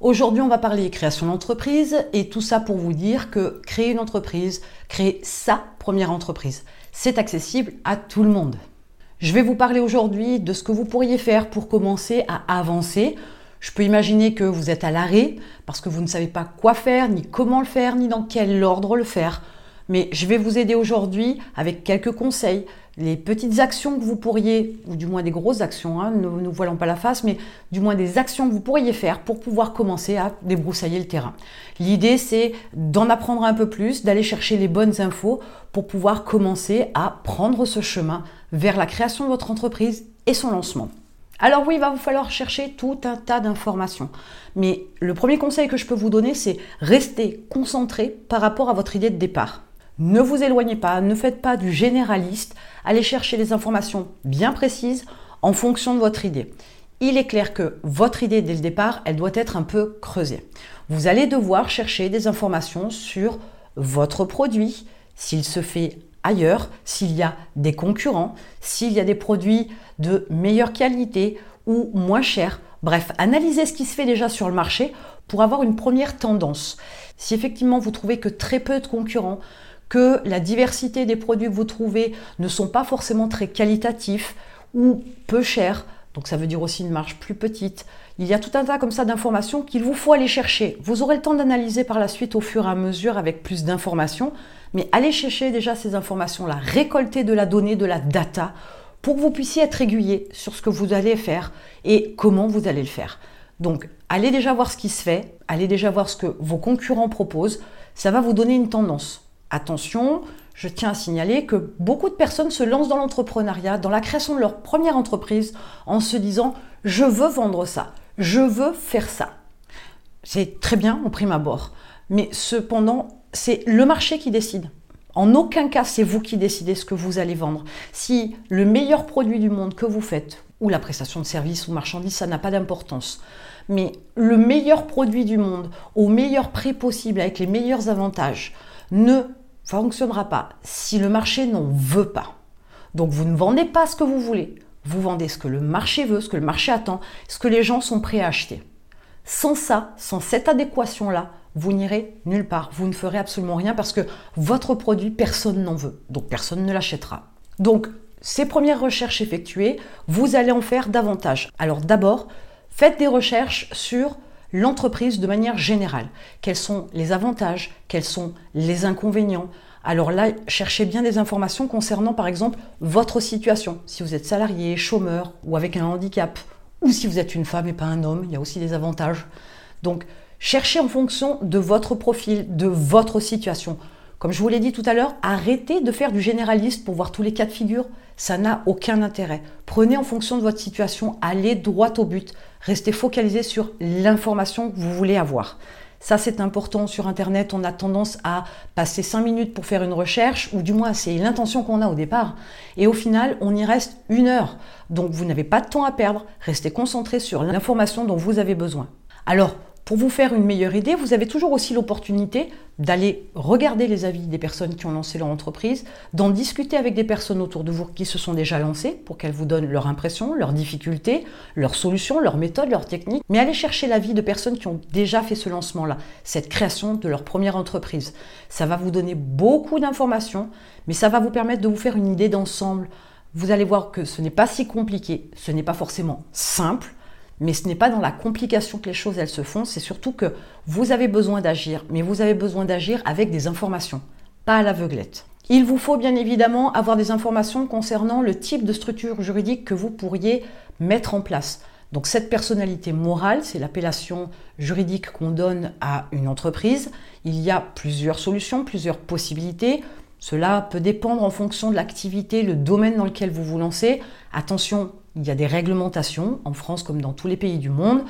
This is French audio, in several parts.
Aujourd'hui, on va parler création d'entreprise et tout ça pour vous dire que créer une entreprise, créer sa première entreprise, c'est accessible à tout le monde. Je vais vous parler aujourd'hui de ce que vous pourriez faire pour commencer à avancer. Je peux imaginer que vous êtes à l'arrêt parce que vous ne savez pas quoi faire, ni comment le faire, ni dans quel ordre le faire. Mais je vais vous aider aujourd'hui avec quelques conseils, les petites actions que vous pourriez, ou du moins des grosses actions, hein, ne nous voilons pas la face, mais du moins des actions que vous pourriez faire pour pouvoir commencer à débroussailler le terrain. L'idée, c'est d'en apprendre un peu plus, d'aller chercher les bonnes infos pour pouvoir commencer à prendre ce chemin vers la création de votre entreprise et son lancement. Alors oui, il va vous falloir chercher tout un tas d'informations. Mais le premier conseil que je peux vous donner, c'est rester concentré par rapport à votre idée de départ. Ne vous éloignez pas, ne faites pas du généraliste, allez chercher les informations bien précises en fonction de votre idée. Il est clair que votre idée dès le départ, elle doit être un peu creusée. Vous allez devoir chercher des informations sur votre produit, s'il se fait ailleurs, s'il y a des concurrents, s'il y a des produits de meilleure qualité ou moins chers. Bref, analysez ce qui se fait déjà sur le marché pour avoir une première tendance. Si effectivement vous trouvez que très peu de concurrents, que la diversité des produits que vous trouvez ne sont pas forcément très qualitatifs ou peu chers, donc ça veut dire aussi une marge plus petite. Il y a tout un tas comme ça d'informations qu'il vous faut aller chercher. Vous aurez le temps d'analyser par la suite au fur et à mesure avec plus d'informations, mais allez chercher déjà ces informations-là, récolter de la donnée, de la data, pour que vous puissiez être aiguillé sur ce que vous allez faire et comment vous allez le faire. Donc, allez déjà voir ce qui se fait, allez déjà voir ce que vos concurrents proposent, ça va vous donner une tendance. Attention, je tiens à signaler que beaucoup de personnes se lancent dans l'entrepreneuriat, dans la création de leur première entreprise, en se disant je veux vendre ça, je veux faire ça. C'est très bien au prime abord, mais cependant, c'est le marché qui décide. En aucun cas, c'est vous qui décidez ce que vous allez vendre. Si le meilleur produit du monde que vous faites, ou la prestation de service ou marchandise, ça n'a pas d'importance. Mais le meilleur produit du monde, au meilleur prix possible, avec les meilleurs avantages, ne fonctionnera pas si le marché n'en veut pas. Donc vous ne vendez pas ce que vous voulez, vous vendez ce que le marché veut, ce que le marché attend, ce que les gens sont prêts à acheter. Sans ça, sans cette adéquation-là, vous n'irez nulle part. Vous ne ferez absolument rien parce que votre produit, personne n'en veut. Donc personne ne l'achètera. Donc ces premières recherches effectuées, vous allez en faire davantage. Alors d'abord, faites des recherches sur l'entreprise de manière générale. Quels sont les avantages? Quels sont les inconvénients? Alors là, cherchez bien des informations concernant par exemple votre situation. Si vous êtes salarié, chômeur ou avec un handicap, ou si vous êtes une femme et pas un homme, il y a aussi des avantages. Donc cherchez en fonction de votre profil, de votre situation. Comme je vous l'ai dit tout à l'heure, arrêtez de faire du généraliste pour voir tous les cas de figure. Ça n'a aucun intérêt. Prenez en fonction de votre situation, allez droit au but. Restez focalisé sur l'information que vous voulez avoir. Ça, c'est important sur Internet. On a tendance à passer 5 minutes pour faire une recherche, ou du moins, c'est l'intention qu'on a au départ. Et au final, on y reste une heure. Donc, vous n'avez pas de temps à perdre. Restez concentré sur l'information dont vous avez besoin. Alors, pour vous faire une meilleure idée, vous avez toujours aussi l'opportunité d'aller regarder les avis des personnes qui ont lancé leur entreprise, d'en discuter avec des personnes autour de vous qui se sont déjà lancées pour qu'elles vous donnent leur impression, leurs difficultés, leurs solutions, leurs méthodes, leurs techniques. Mais allez chercher l'avis de personnes qui ont déjà fait ce lancement-là, cette création de leur première entreprise. Ça va vous donner beaucoup d'informations, mais ça va vous permettre de vous faire une idée d'ensemble. Vous allez voir que ce n'est pas si compliqué, ce n'est pas forcément simple, mais ce n'est pas dans la complication que les choses elles se font, c'est surtout que vous avez besoin d'agir, mais vous avez besoin d'agir avec des informations, pas à l'aveuglette. Il vous faut bien évidemment avoir des informations concernant le type de structure juridique que vous pourriez mettre en place. Donc cette personnalité morale, c'est l'appellation juridique qu'on donne à une entreprise. Il y a plusieurs solutions, plusieurs possibilités. Cela peut dépendre en fonction de l'activité, le domaine dans lequel vous vous lancez. Attention, il y a des réglementations, en France comme dans tous les pays du monde.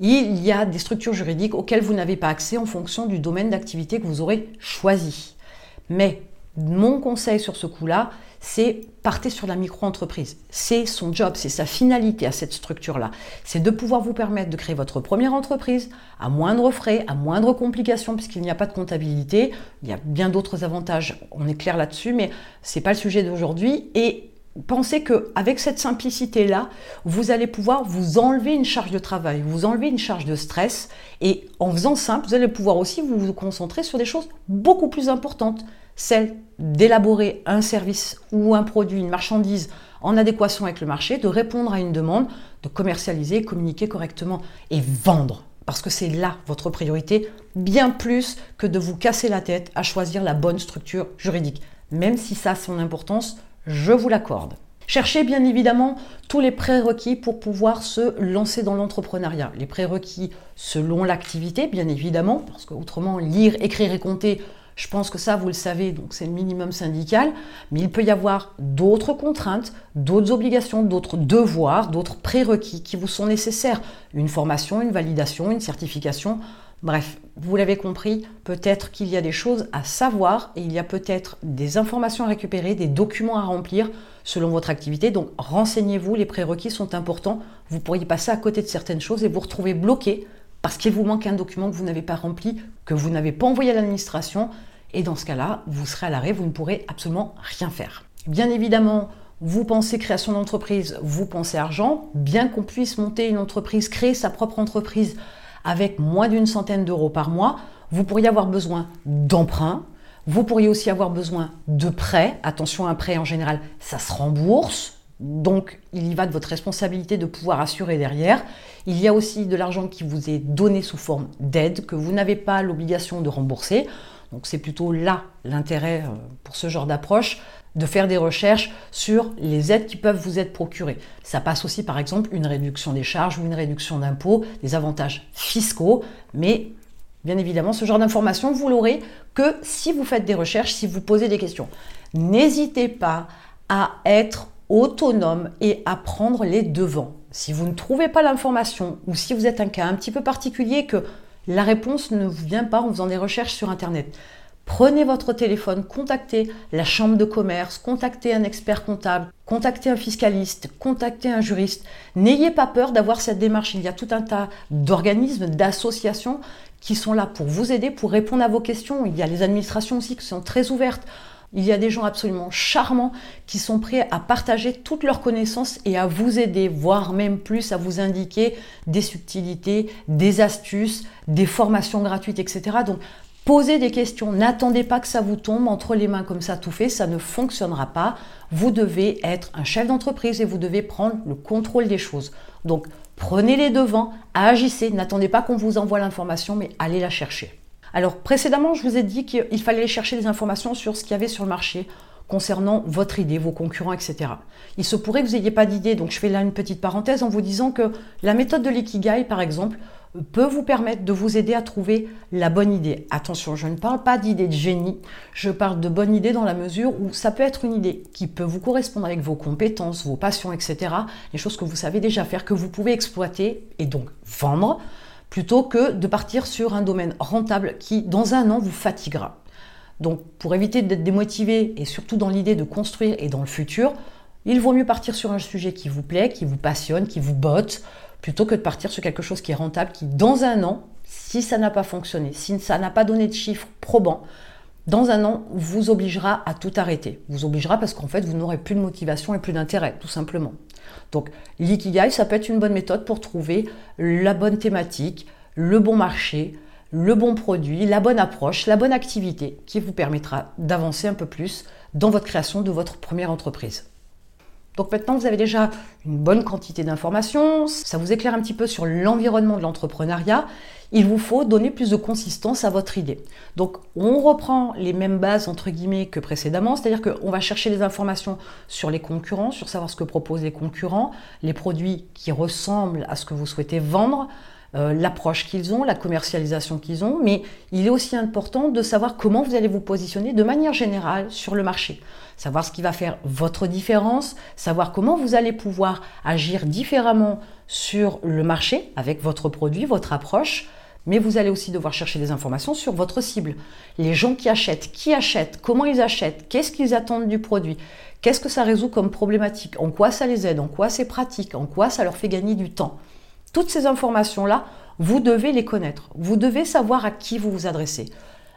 Il y a des structures juridiques auxquelles vous n'avez pas accès en fonction du domaine d'activité que vous aurez choisi. Mais mon conseil sur ce coup-là, c'est partez sur la micro-entreprise. C'est son job, c'est sa finalité à cette structure-là. C'est de pouvoir vous permettre de créer votre première entreprise à moindre frais, à moindre complications, puisqu'il n'y a pas de comptabilité. Il y a bien d'autres avantages, on est clair là-dessus, mais ce n'est pas le sujet d'aujourd'hui. Et pensez qu'avec cette simplicité-là, vous allez pouvoir vous enlever une charge de travail, vous enlever une charge de stress. Et en faisant simple, vous allez pouvoir aussi vous, concentrer sur des choses beaucoup plus importantes. Celle d'élaborer un service ou un produit, une marchandise en adéquation avec le marché, de répondre à une demande, de commercialiser, communiquer correctement et vendre. Parce que c'est là votre priorité, bien plus que de vous casser la tête à choisir la bonne structure juridique. Même si ça a son importance, je vous l'accorde. Cherchez bien évidemment tous les prérequis pour pouvoir se lancer dans l'entrepreneuriat. Les prérequis selon l'activité, bien évidemment, parce qu'autrement, lire, écrire et compter, je pense que ça, vous le savez, donc c'est le minimum syndical, mais il peut y avoir d'autres contraintes, d'autres obligations, d'autres devoirs, d'autres prérequis qui vous sont nécessaires. Une formation, une validation, une certification. Bref, vous l'avez compris, peut-être qu'il y a des choses à savoir et il y a peut-être des informations à récupérer, des documents à remplir selon votre activité. Donc renseignez-vous, les prérequis sont importants. Vous pourriez passer à côté de certaines choses et vous retrouver bloqué parce qu'il vous manque un document que vous n'avez pas rempli, que vous n'avez pas envoyé à l'administration. Et dans ce cas-là, vous serez à l'arrêt, vous ne pourrez absolument rien faire. Bien évidemment, vous pensez création d'entreprise, vous pensez argent. Bien qu'on puisse monter une entreprise, créer sa propre entreprise avec moins d'une centaine d'euros par mois, vous pourriez avoir besoin d'emprunts. Vous pourriez aussi avoir besoin de prêts. Attention, un prêt en général, ça se rembourse. Donc, il y va de votre responsabilité de pouvoir assurer derrière. Il y a aussi de l'argent qui vous est donné sous forme d'aide que vous n'avez pas l'obligation de rembourser. Donc, c'est plutôt là l'intérêt euh, pour ce genre d'approche de faire des recherches sur les aides qui peuvent vous être procurées. Ça passe aussi par exemple une réduction des charges ou une réduction d'impôts, des avantages fiscaux, mais bien évidemment ce genre d'information vous l'aurez que si vous faites des recherches, si vous posez des questions. N'hésitez pas à être autonome et à prendre les devants. Si vous ne trouvez pas l'information ou si vous êtes un cas un petit peu particulier que la réponse ne vous vient pas en faisant des recherches sur Internet, prenez votre téléphone, contactez la chambre de commerce, contactez un expert comptable, contactez un fiscaliste, contactez un juriste. N'ayez pas peur d'avoir cette démarche. Il y a tout un tas d'organismes, d'associations qui sont là pour vous aider, pour répondre à vos questions. Il y a les administrations aussi qui sont très ouvertes. Il y a des gens absolument charmants qui sont prêts à partager toutes leurs connaissances et à vous aider, voire même plus à vous indiquer des subtilités, des astuces, des formations gratuites, etc. Donc, posez des questions. N'attendez pas que ça vous tombe entre les mains comme ça tout fait. Ça ne fonctionnera pas. Vous devez être un chef d'entreprise et vous devez prendre le contrôle des choses. Donc, prenez les devants, agissez. N'attendez pas qu'on vous envoie l'information, mais allez la chercher. Alors précédemment, je vous ai dit qu'il fallait chercher des informations sur ce qu'il y avait sur le marché concernant votre idée, vos concurrents, etc. Il se pourrait que vous n'ayez pas d'idée, donc je fais là une petite parenthèse en vous disant que la méthode de l'ikigai, par exemple, peut vous permettre de vous aider à trouver la bonne idée. Attention, je ne parle pas d'idée de génie, je parle de bonne idée dans la mesure où ça peut être une idée qui peut vous correspondre avec vos compétences, vos passions, etc. Les choses que vous savez déjà faire, que vous pouvez exploiter et donc vendre plutôt que de partir sur un domaine rentable qui, dans un an, vous fatiguera. Donc, pour éviter d'être démotivé et surtout dans l'idée de construire et dans le futur, il vaut mieux partir sur un sujet qui vous plaît, qui vous passionne, qui vous botte, plutôt que de partir sur quelque chose qui est rentable, qui, dans un an, si ça n'a pas fonctionné, si ça n'a pas donné de chiffres probants, dans un an, vous obligera à tout arrêter. Vous obligera parce qu'en fait, vous n'aurez plus de motivation et plus d'intérêt, tout simplement. Donc l'ikigai, ça peut être une bonne méthode pour trouver la bonne thématique, le bon marché, le bon produit, la bonne approche, la bonne activité qui vous permettra d'avancer un peu plus dans votre création de votre première entreprise. Donc maintenant, vous avez déjà une bonne quantité d'informations, ça vous éclaire un petit peu sur l'environnement de l'entrepreneuriat. Il vous faut donner plus de consistance à votre idée. Donc on reprend les mêmes bases entre guillemets que précédemment, c'est-à-dire qu'on va chercher des informations sur les concurrents, sur savoir ce que proposent les concurrents, les produits qui ressemblent à ce que vous souhaitez vendre, euh, l'approche qu'ils ont, la commercialisation qu'ils ont, mais il est aussi important de savoir comment vous allez vous positionner de manière générale sur le marché. Savoir ce qui va faire votre différence, savoir comment vous allez pouvoir agir différemment sur le marché avec votre produit, votre approche, mais vous allez aussi devoir chercher des informations sur votre cible. Les gens qui achètent, qui achètent, comment ils achètent, qu'est-ce qu'ils attendent du produit, qu'est-ce que ça résout comme problématique, en quoi ça les aide, en quoi c'est pratique, en quoi ça leur fait gagner du temps. Toutes ces informations-là, vous devez les connaître. Vous devez savoir à qui vous vous adressez.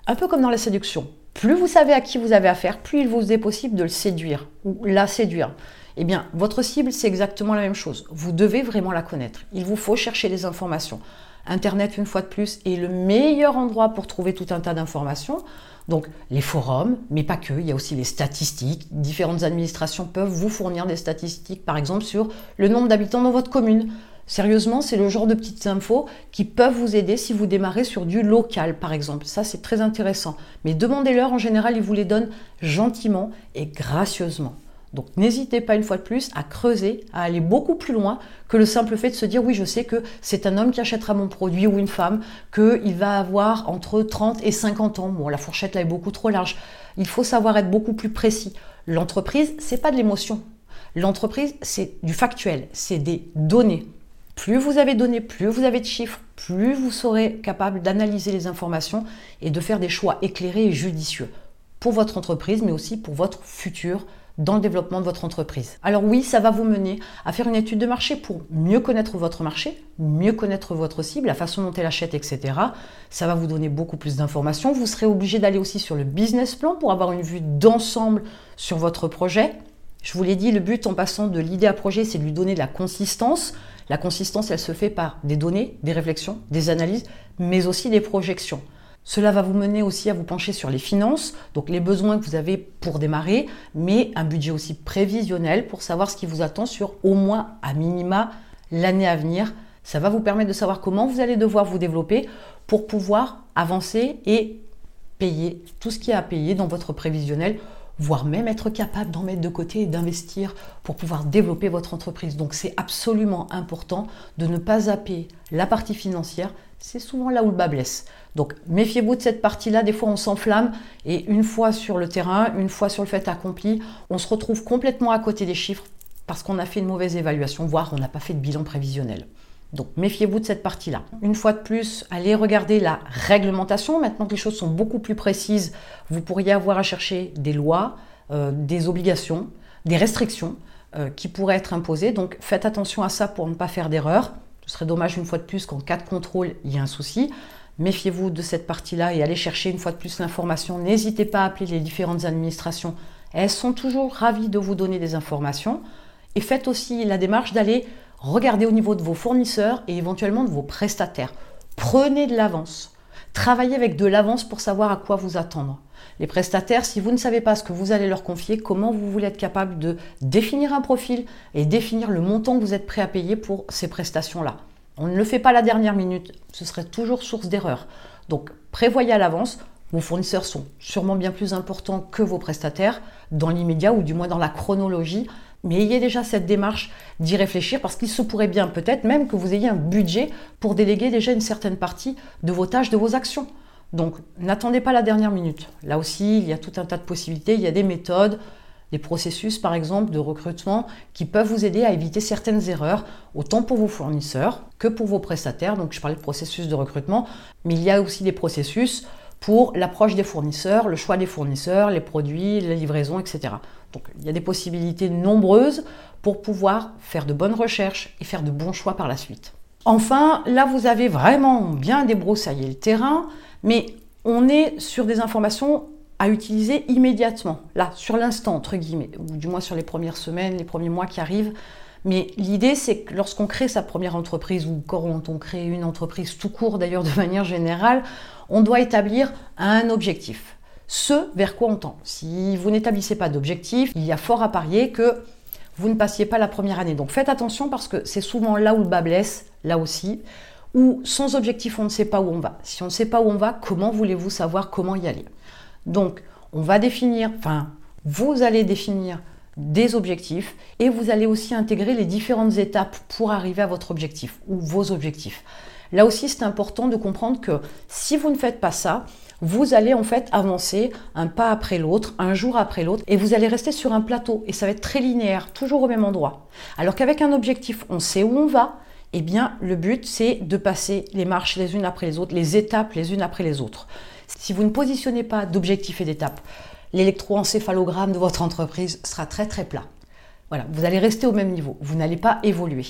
Un peu comme dans la séduction. Plus vous savez à qui vous avez affaire, plus il vous est possible de le séduire ou la séduire. Eh bien, votre cible, c'est exactement la même chose. Vous devez vraiment la connaître. Il vous faut chercher les informations. Internet, une fois de plus, est le meilleur endroit pour trouver tout un tas d'informations. Donc les forums, mais pas que, il y a aussi les statistiques. Différentes administrations peuvent vous fournir des statistiques, par exemple, sur le nombre d'habitants dans votre commune. Sérieusement, c'est le genre de petites infos qui peuvent vous aider si vous démarrez sur du local, par exemple. Ça, c'est très intéressant. Mais demandez-leur, en général, ils vous les donnent gentiment et gracieusement. Donc n'hésitez pas une fois de plus à creuser, à aller beaucoup plus loin que le simple fait de se dire oui je sais que c'est un homme qui achètera mon produit ou une femme, qu'il va avoir entre 30 et 50 ans. Bon la fourchette là est beaucoup trop large. Il faut savoir être beaucoup plus précis. L'entreprise, c'est pas de l'émotion. L'entreprise, c'est du factuel, c'est des données. Plus vous avez donné, plus vous avez de chiffres, plus vous serez capable d'analyser les informations et de faire des choix éclairés et judicieux pour votre entreprise, mais aussi pour votre futur dans le développement de votre entreprise. Alors oui, ça va vous mener à faire une étude de marché pour mieux connaître votre marché, mieux connaître votre cible, la façon dont elle achète, etc. Ça va vous donner beaucoup plus d'informations. Vous serez obligé d'aller aussi sur le business plan pour avoir une vue d'ensemble sur votre projet. Je vous l'ai dit, le but en passant de l'idée à projet, c'est de lui donner de la consistance. La consistance, elle se fait par des données, des réflexions, des analyses, mais aussi des projections. Cela va vous mener aussi à vous pencher sur les finances, donc les besoins que vous avez pour démarrer, mais un budget aussi prévisionnel pour savoir ce qui vous attend sur au moins à minima l'année à venir. Ça va vous permettre de savoir comment vous allez devoir vous développer pour pouvoir avancer et payer tout ce qui est à payer dans votre prévisionnel voire même être capable d'en mettre de côté et d'investir pour pouvoir développer votre entreprise. Donc c'est absolument important de ne pas zapper la partie financière, c'est souvent là où le bas blesse. Donc méfiez-vous de cette partie-là, des fois on s'enflamme et une fois sur le terrain, une fois sur le fait accompli, on se retrouve complètement à côté des chiffres parce qu'on a fait une mauvaise évaluation, voire on n'a pas fait de bilan prévisionnel. Donc méfiez-vous de cette partie-là. Une fois de plus, allez regarder la réglementation. Maintenant que les choses sont beaucoup plus précises, vous pourriez avoir à chercher des lois, euh, des obligations, des restrictions euh, qui pourraient être imposées. Donc faites attention à ça pour ne pas faire d'erreur. Ce serait dommage une fois de plus qu'en cas de contrôle, il y ait un souci. Méfiez-vous de cette partie-là et allez chercher une fois de plus l'information. N'hésitez pas à appeler les différentes administrations. Elles sont toujours ravies de vous donner des informations. Et faites aussi la démarche d'aller Regardez au niveau de vos fournisseurs et éventuellement de vos prestataires. Prenez de l'avance. Travaillez avec de l'avance pour savoir à quoi vous attendre. Les prestataires, si vous ne savez pas ce que vous allez leur confier, comment vous voulez être capable de définir un profil et définir le montant que vous êtes prêt à payer pour ces prestations-là? On ne le fait pas la dernière minute, ce serait toujours source d'erreur. Donc prévoyez à l'avance, vos fournisseurs sont sûrement bien plus importants que vos prestataires dans l'immédiat ou du moins dans la chronologie mais ayez déjà cette démarche d'y réfléchir parce qu'il se pourrait bien peut-être même que vous ayez un budget pour déléguer déjà une certaine partie de vos tâches, de vos actions. Donc n'attendez pas la dernière minute. Là aussi, il y a tout un tas de possibilités, il y a des méthodes, des processus par exemple de recrutement qui peuvent vous aider à éviter certaines erreurs, autant pour vos fournisseurs que pour vos prestataires. Donc je parlais de processus de recrutement, mais il y a aussi des processus pour l'approche des fournisseurs, le choix des fournisseurs, les produits, les livraisons, etc. Donc il y a des possibilités nombreuses pour pouvoir faire de bonnes recherches et faire de bons choix par la suite. Enfin, là vous avez vraiment bien débroussaillé le terrain, mais on est sur des informations à utiliser immédiatement, là, sur l'instant, entre guillemets, ou du moins sur les premières semaines, les premiers mois qui arrivent. Mais l'idée, c'est que lorsqu'on crée sa première entreprise, ou quand on crée une entreprise tout court d'ailleurs de manière générale, on doit établir un objectif. Ce vers quoi on tend. Si vous n'établissez pas d'objectif, il y a fort à parier que vous ne passiez pas la première année. Donc faites attention parce que c'est souvent là où le bas blesse, là aussi, où sans objectif, on ne sait pas où on va. Si on ne sait pas où on va, comment voulez-vous savoir comment y aller? Donc, on va définir, enfin, vous allez définir des objectifs et vous allez aussi intégrer les différentes étapes pour arriver à votre objectif ou vos objectifs. Là aussi, c'est important de comprendre que si vous ne faites pas ça, vous allez en fait avancer un pas après l'autre, un jour après l'autre, et vous allez rester sur un plateau, et ça va être très linéaire, toujours au même endroit. Alors qu'avec un objectif, on sait où on va, eh bien le but c'est de passer les marches les unes après les autres, les étapes les unes après les autres. Si vous ne positionnez pas d'objectifs et d'étapes, l'électroencéphalogramme de votre entreprise sera très très plat. Voilà, vous allez rester au même niveau, vous n'allez pas évoluer.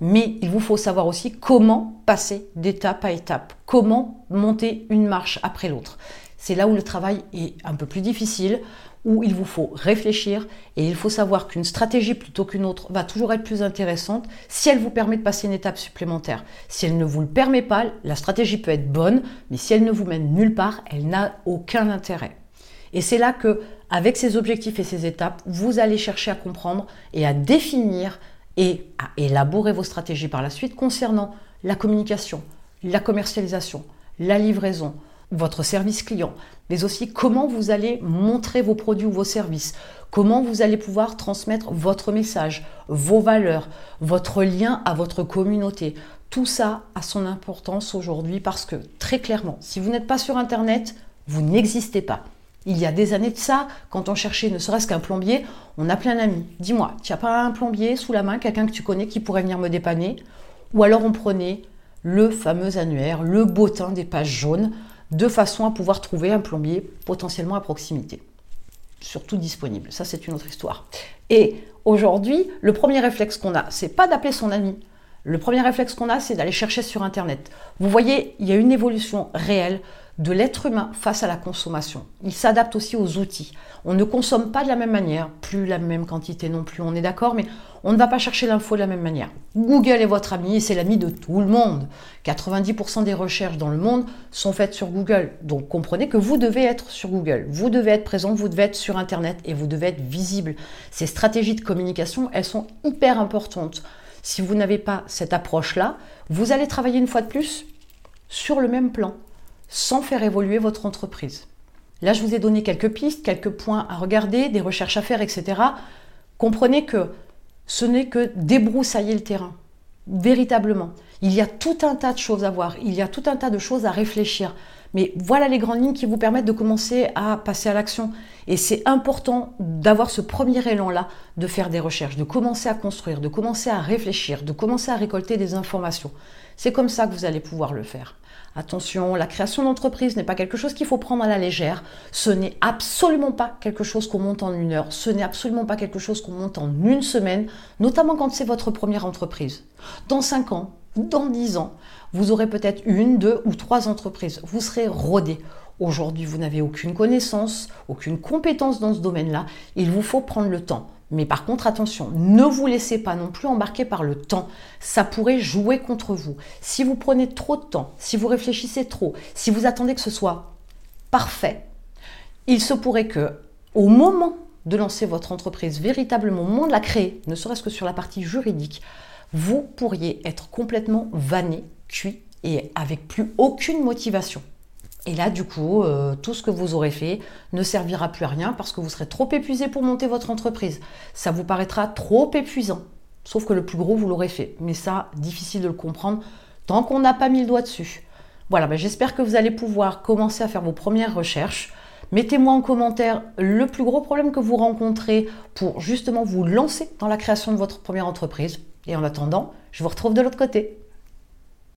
Mais il vous faut savoir aussi comment passer d'étape à étape, comment monter une marche après l'autre. c'est là où le travail est un peu plus difficile, où il vous faut réfléchir et il faut savoir qu'une stratégie plutôt qu'une autre va toujours être plus intéressante si elle vous permet de passer une étape supplémentaire. Si elle ne vous le permet pas, la stratégie peut être bonne, mais si elle ne vous mène nulle part, elle n'a aucun intérêt. Et c'est là que, avec ces objectifs et ces étapes, vous allez chercher à comprendre et à définir et à élaborer vos stratégies par la suite concernant la communication, la commercialisation, la livraison, votre service client, mais aussi comment vous allez montrer vos produits ou vos services, comment vous allez pouvoir transmettre votre message, vos valeurs, votre lien à votre communauté. Tout ça a son importance aujourd'hui parce que très clairement, si vous n'êtes pas sur Internet, vous n'existez pas. Il y a des années de ça, quand on cherchait ne serait-ce qu'un plombier, on appelait un ami. Dis-moi, tu n'as pas un plombier sous la main, quelqu'un que tu connais qui pourrait venir me dépanner? Ou alors on prenait le fameux annuaire, le bottin des pages jaunes, de façon à pouvoir trouver un plombier potentiellement à proximité. Surtout disponible, ça c'est une autre histoire. Et aujourd'hui, le premier réflexe qu'on a, c'est pas d'appeler son ami. Le premier réflexe qu'on a, c'est d'aller chercher sur Internet. Vous voyez, il y a une évolution réelle de l'être humain face à la consommation. Il s'adapte aussi aux outils. On ne consomme pas de la même manière, plus la même quantité non plus, on est d'accord, mais on ne va pas chercher l'info de la même manière. Google est votre ami et c'est l'ami de tout le monde. 90% des recherches dans le monde sont faites sur Google. Donc comprenez que vous devez être sur Google, vous devez être présent, vous devez être sur Internet et vous devez être visible. Ces stratégies de communication, elles sont hyper importantes. Si vous n'avez pas cette approche-là, vous allez travailler une fois de plus sur le même plan sans faire évoluer votre entreprise. Là, je vous ai donné quelques pistes, quelques points à regarder, des recherches à faire, etc. Comprenez que ce n'est que débroussailler le terrain, véritablement. Il y a tout un tas de choses à voir, il y a tout un tas de choses à réfléchir. Mais voilà les grandes lignes qui vous permettent de commencer à passer à l'action. Et c'est important d'avoir ce premier élan-là, de faire des recherches, de commencer à construire, de commencer à réfléchir, de commencer à récolter des informations. C'est comme ça que vous allez pouvoir le faire. Attention, la création d'entreprise n'est pas quelque chose qu'il faut prendre à la légère. Ce n'est absolument pas quelque chose qu'on monte en une heure. Ce n'est absolument pas quelque chose qu'on monte en une semaine, notamment quand c'est votre première entreprise. Dans 5 ans, dans 10 ans, vous aurez peut-être une, deux ou trois entreprises. Vous serez rodé. Aujourd'hui, vous n'avez aucune connaissance, aucune compétence dans ce domaine-là. Il vous faut prendre le temps. Mais par contre, attention, ne vous laissez pas non plus embarquer par le temps. Ça pourrait jouer contre vous. Si vous prenez trop de temps, si vous réfléchissez trop, si vous attendez que ce soit parfait, il se pourrait que au moment de lancer votre entreprise, véritablement au moment de la créer, ne serait-ce que sur la partie juridique, vous pourriez être complètement vanné, cuit et avec plus aucune motivation. Et là, du coup, euh, tout ce que vous aurez fait ne servira plus à rien parce que vous serez trop épuisé pour monter votre entreprise. Ça vous paraîtra trop épuisant. Sauf que le plus gros, vous l'aurez fait. Mais ça, difficile de le comprendre tant qu'on n'a pas mis le doigt dessus. Voilà, ben, j'espère que vous allez pouvoir commencer à faire vos premières recherches. Mettez-moi en commentaire le plus gros problème que vous rencontrez pour justement vous lancer dans la création de votre première entreprise. Et en attendant, je vous retrouve de l'autre côté.